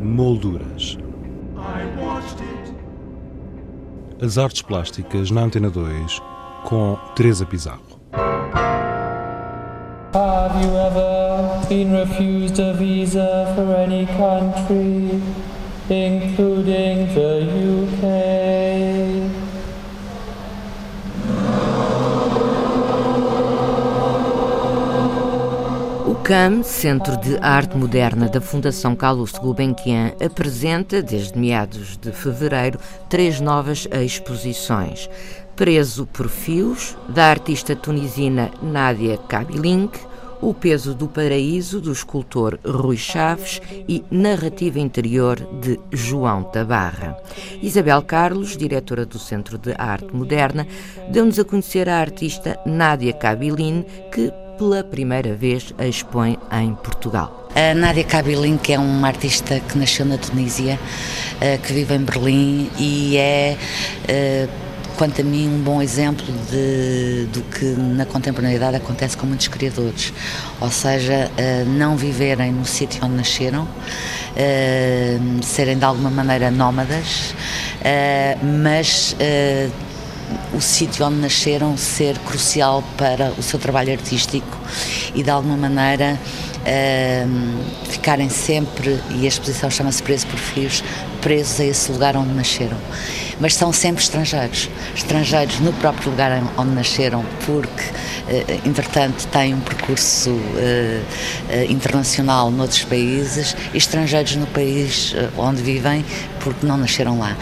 Molduras. As artes plásticas na Antena 2 com Teresa Pizarro. Have you ever been refused a visa for any country, including the UK? CAM, Centro de Arte Moderna da Fundação Carlos Gulbenkian, apresenta, desde meados de fevereiro, três novas exposições. Preso por Fios, da artista tunisina Nádia Kabilink, O Peso do Paraíso, do escultor Rui Chaves e Narrativa Interior, de João Tabarra. Isabel Carlos, diretora do Centro de Arte Moderna, deu-nos a conhecer a artista Nádia Kabilin, que pela primeira vez a expõe em Portugal. A Nádia Kabilin, que é uma artista que nasceu na Tunísia, eh, que vive em Berlim e é, eh, quanto a mim, um bom exemplo de, do que na contemporaneidade acontece com muitos criadores. Ou seja, eh, não viverem no sítio onde nasceram, serem de alguma maneira nómadas, mas o sítio onde nasceram ser crucial para o seu trabalho artístico e de alguma maneira uh, ficarem sempre, e a exposição chama-se Preso por Fios, presos a esse lugar onde nasceram. Mas são sempre estrangeiros, estrangeiros no próprio lugar onde nasceram, porque, uh, entretanto, têm um percurso uh, internacional noutros países, e estrangeiros no país onde vivem, porque não nasceram lá.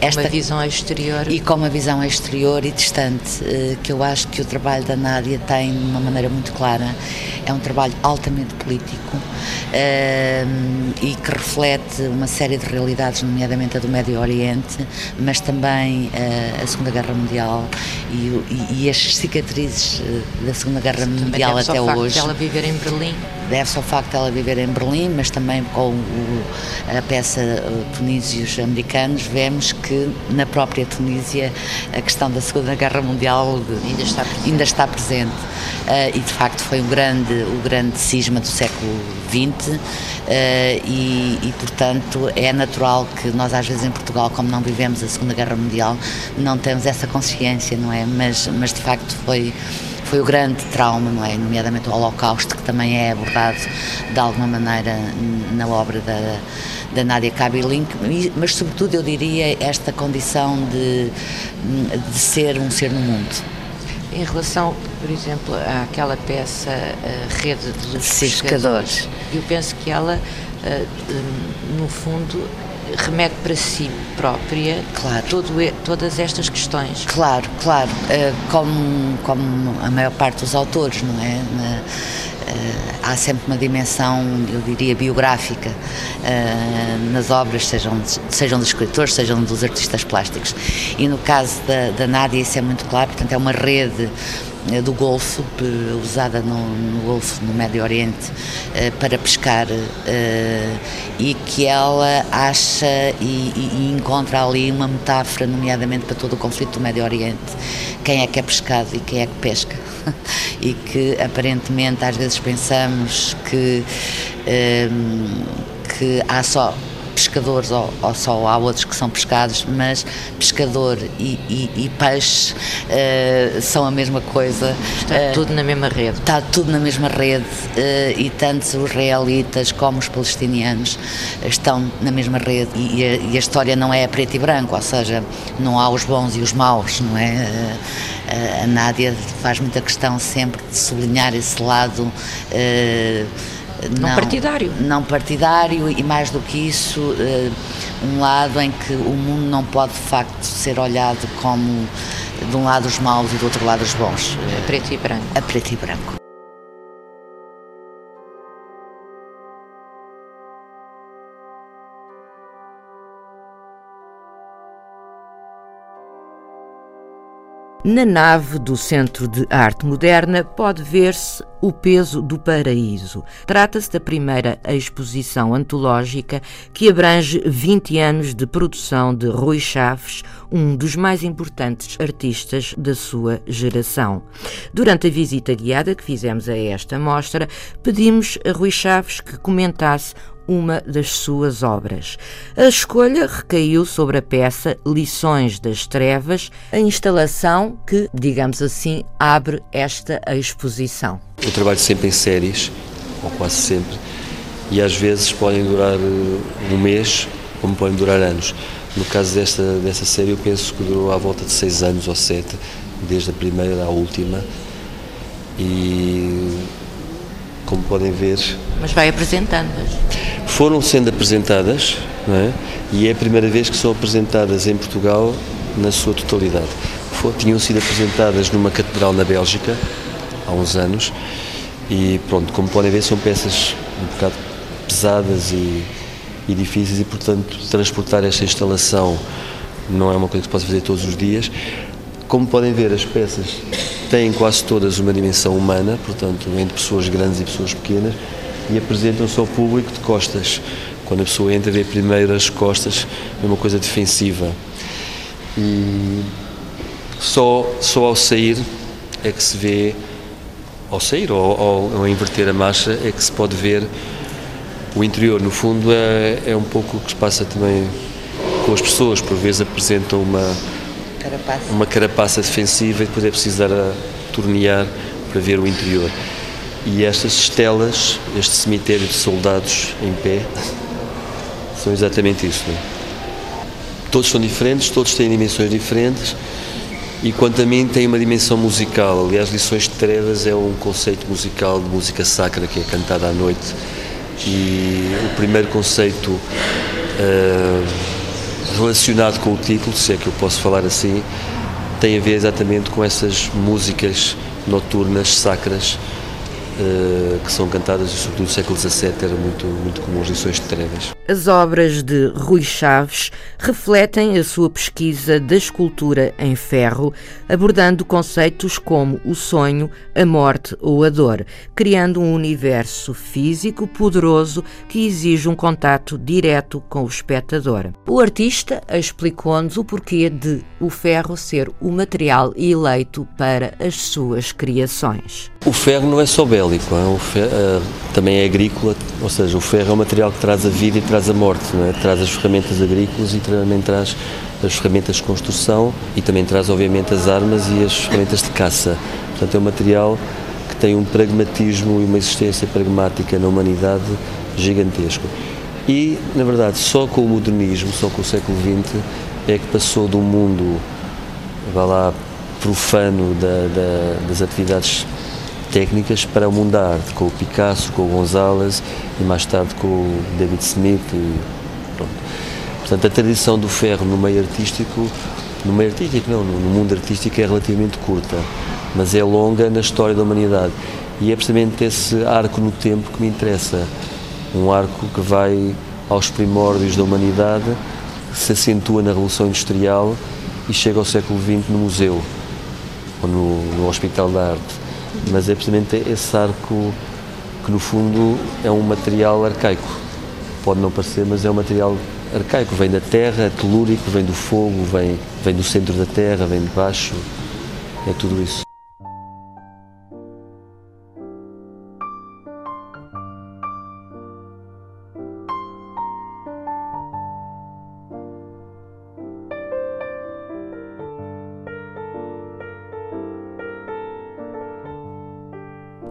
Esta, uma visão exterior. E com uma visão exterior e distante, que eu acho que o trabalho da Nádia tem de uma maneira muito clara. É um trabalho altamente político e que reflete uma série de realidades, nomeadamente a do Médio Oriente, mas também a Segunda Guerra Mundial e, e, e as cicatrizes da Segunda Guerra Mundial até hoje. Ela viver em Berlim deve-se ao facto de ela viver em Berlim, mas também com o, a peça Tunísios Americanos, vemos que na própria Tunísia a questão da Segunda Guerra Mundial ainda está presente. Ainda está presente. Uh, e de facto foi um grande, o grande cisma do século XX uh, e, e, portanto é natural que nós às vezes em Portugal, como não vivemos a Segunda Guerra Mundial, não temos essa consciência, não é? Mas, mas de facto foi foi o grande trauma, não é? Nomeadamente o Holocausto, que também é abordado de alguma maneira na obra da, da Nádia Kabilin, mas sobretudo eu diria esta condição de, de ser um ser no mundo. Em relação, por exemplo, àquela peça a Rede dos pescadores, pescadores, eu penso que ela, no fundo, remete para si própria claro. todo, todas estas questões. Claro, claro, uh, como, como a maior parte dos autores, não é? Uh, há sempre uma dimensão, eu diria, biográfica uh, nas obras, sejam, sejam dos escritores, sejam dos artistas plásticos. E no caso da, da Nádia isso é muito claro, portanto é uma rede eh, do Golfo, usada no, no Golfo, no Médio Oriente, eh, para pescar eh, e que ela acha e, e, encontra ali uma metáfora, nomeadamente para todo o conflito do Médio Oriente. Quem é que é pescado e quem é que pesca? e que aparentemente às vezes pensamos que, que há só pescadores ou, ou, só há outros que são pescados, mas pescador e, e, e peixe uh, são a mesma coisa. Está uh, tudo na mesma rede. Está tudo na mesma rede uh, e tanto os israelitas como os palestinianos estão na mesma rede e, a, e, a, história não é preto e branco, ou seja, não há os bons e os maus, não é? a Nádia faz muita questão sempre de sublinhar esse lado não, não, partidário. Não partidário e mais do que isso, uh, um lado em que o mundo não pode de facto ser olhado como de um lado os maus e do outro lado os bons. A preto e branco. A preto e branco. Na nave do Centro de Arte Moderna pode ver-se O Peso do Paraíso. Trata-se da primeira exposição antológica que abrange 20 anos de produção de Rui Chaves, um dos mais importantes artistas da sua geração. Durante a visita guiada que fizemos a esta mostra, pedimos a Rui Chaves que comentasse uma das suas obras. A escolha recaiu sobre a peça Lições das Trevas, a instalação que, digamos assim, abre esta exposição. Eu trabalho sempre em séries, ou quase sempre, e às vezes podem durar eh, um mês, como podem durar anos. No caso desta, desta série, eu penso que durou à volta de seis anos ou sete, desde a primeira à última. E como podem ver. Mas vai apresentando-as. Foram sendo apresentadas, é? e é a primeira vez que são apresentadas em Portugal na sua totalidade. Tinham sido apresentadas numa catedral na Bélgica, há uns anos, e pronto, como podem ver, são peças um bocado pesadas e, e difíceis, e portanto, transportar esta instalação não é uma coisa que se pode fazer todos os dias. Como podem ver, as peças têm quase todas uma dimensão humana, portanto, entre pessoas grandes e pessoas pequenas, e apresentam-se ao público de costas. Quando a pessoa entra, vê primeiro as costas, é uma coisa defensiva. E só, só ao sair é que se vê, ao sair ou ao, ao inverter a marcha, é que se pode ver o interior. No fundo, é, é um pouco o que se passa também com as pessoas, por vezes apresentam uma carapaça. uma carapaça defensiva e depois é preciso dar a tornear para ver o interior. E estas estelas, este cemitério de soldados em pé, são exatamente isso. É? Todos são diferentes, todos têm dimensões diferentes e quanto a mim tem uma dimensão musical. Aliás, Lições de Trevas é um conceito musical de música sacra que é cantada à noite e o primeiro conceito uh, relacionado com o título, se é que eu posso falar assim, tem a ver exatamente com essas músicas noturnas, sacras, que são cantadas, sobretudo no século XVII, era muito, muito comum as lições de trevas. As obras de Rui Chaves refletem a sua pesquisa da escultura em ferro, abordando conceitos como o sonho, a morte ou a dor, criando um universo físico poderoso que exige um contato direto com o espectador. O artista explicou-nos o porquê de o ferro ser o material eleito para as suas criações. O ferro não é só ferro, uh, também é agrícola, ou seja, o ferro é um material que traz a vida e traz a morte, é? traz as ferramentas agrícolas e também traz as ferramentas de construção e também traz, obviamente, as armas e as ferramentas de caça. Portanto, é um material que tem um pragmatismo e uma existência pragmática na humanidade gigantesco. E, na verdade, só com o modernismo, só com o século XX, é que passou de um mundo, vá lá, profano da, da, das atividades técnicas para o mundo da arte, com o Picasso, com o Gonzalez e mais tarde com o David Smith. E, Portanto, a tradição do ferro no meio artístico, no meio artístico não, no mundo artístico é relativamente curta, mas é longa na história da humanidade. E é precisamente esse arco no tempo que me interessa. Um arco que vai aos primórdios da humanidade, se acentua na Revolução Industrial e chega ao século XX no museu, ou no, no Hospital da Arte mas é precisamente esse arco que no fundo é um material arcaico. Pode não parecer, mas é um material arcaico, vem da terra, é telúrico, vem do fogo, vem, vem do centro da terra, vem de baixo, é tudo isso.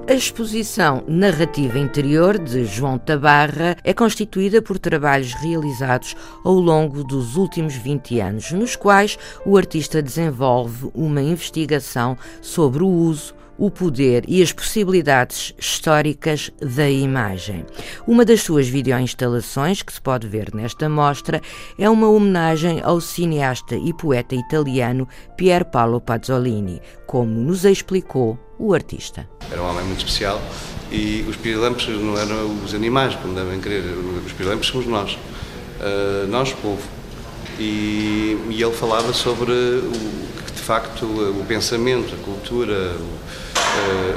A exposição Narrativa Interior de João Tabarra é constituída por trabalhos realizados ao longo dos últimos 20 anos, nos quais o artista desenvolve uma investigação sobre o uso, o poder e as possibilidades históricas da imagem. Uma das suas videoinstalações, que se pode ver nesta mostra, é uma homenagem ao cineasta e poeta italiano Pier Paolo Pazzolini, como nos explicou o artista. Era um homem muito especial e os pirilampos não eram os animais, como devem querer, os pirilampos somos nós, uh, nós, povo. E, e, ele falava sobre o que facto o pensamento, a cultura,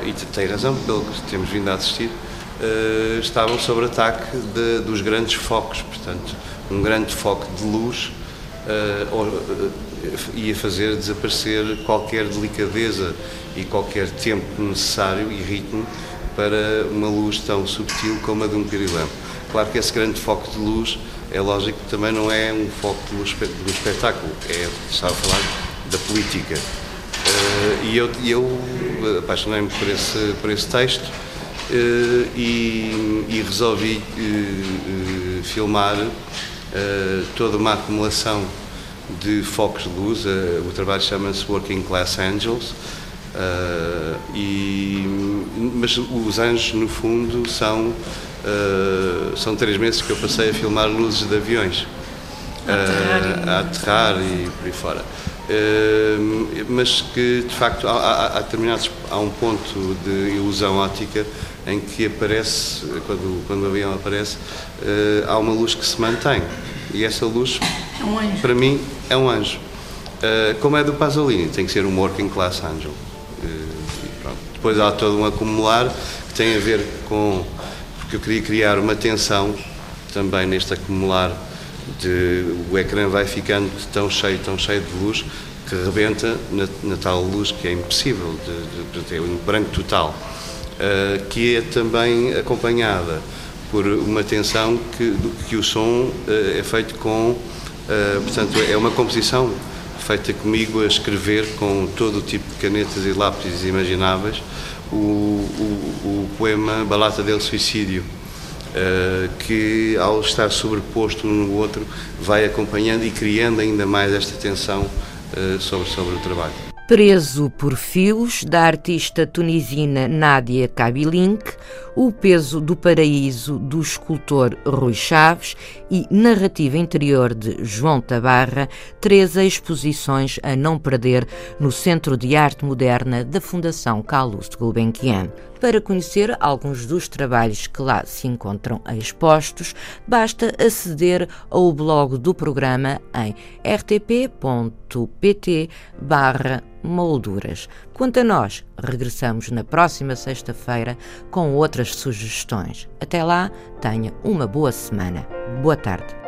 e tem razão pelo que temos vindo a assistir, estavam sob ataque de, dos grandes focos, portanto, um grande foco de luz ia fazer desaparecer qualquer delicadeza e qualquer tempo necessário e ritmo para uma luz tão subtil como a de um pirilampo. Claro que esse grande foco de luz é lógico que também não é um foco do, espetáculo, é, estava a falar da política. Uh, e eu, eu apaixonei-me por esse, por esse texto uh, e, e, resolvi uh, filmar toda uma acumulação de focos de luz. o trabalho chama-se Working Class Angels. e, mas os anjos, no fundo, são Uh, são três meses que eu passei a filmar luzes de aviões uh, a aterrar e por aí fora. Uh, mas que de facto há, há, há, determinados, há um ponto de ilusão óptica em que aparece, quando, quando o avião aparece, há uma luz que se mantém. E essa luz, é um para mim, é um anjo. como é do Pasolini, tem que ser um working class angel. Depois há todo um acumular que tem a ver com porque eu queria criar uma tensão também neste acumular de o ecrã vai ficando tão cheio, tão cheio de luz que rebenta na, na tal luz que é impossível de, de, ter um branco total, uh, que é também acompanhada por uma tensão que, que o som uh, é feito com, uh, portanto, é uma composição feita comigo a escrever com todo o tipo de canetas e lápis imagináveis o, o, o poema Balata del Suicídio, uh, que ao estar sobreposto um no outro vai acompanhando e criando ainda mais esta tensão uh, sobre, sobre o trabalho. Preso por Fios, da artista tunisina Nádia Kabilink, O Peso do Paraíso, do escultor Rui Chaves e Narrativa Interior de João Tabarra, três exposições a não perder no Centro de Arte Moderna da Fundação Carlos de Gulbenkian. Para conhecer alguns dos trabalhos que lá se encontram expostos, basta aceder ao blog do programa em rtp.pt molduras. Quanto a nós, regressamos na próxima sexta-feira com outras sugestões. Até lá, tenha uma boa semana. Boa tarde.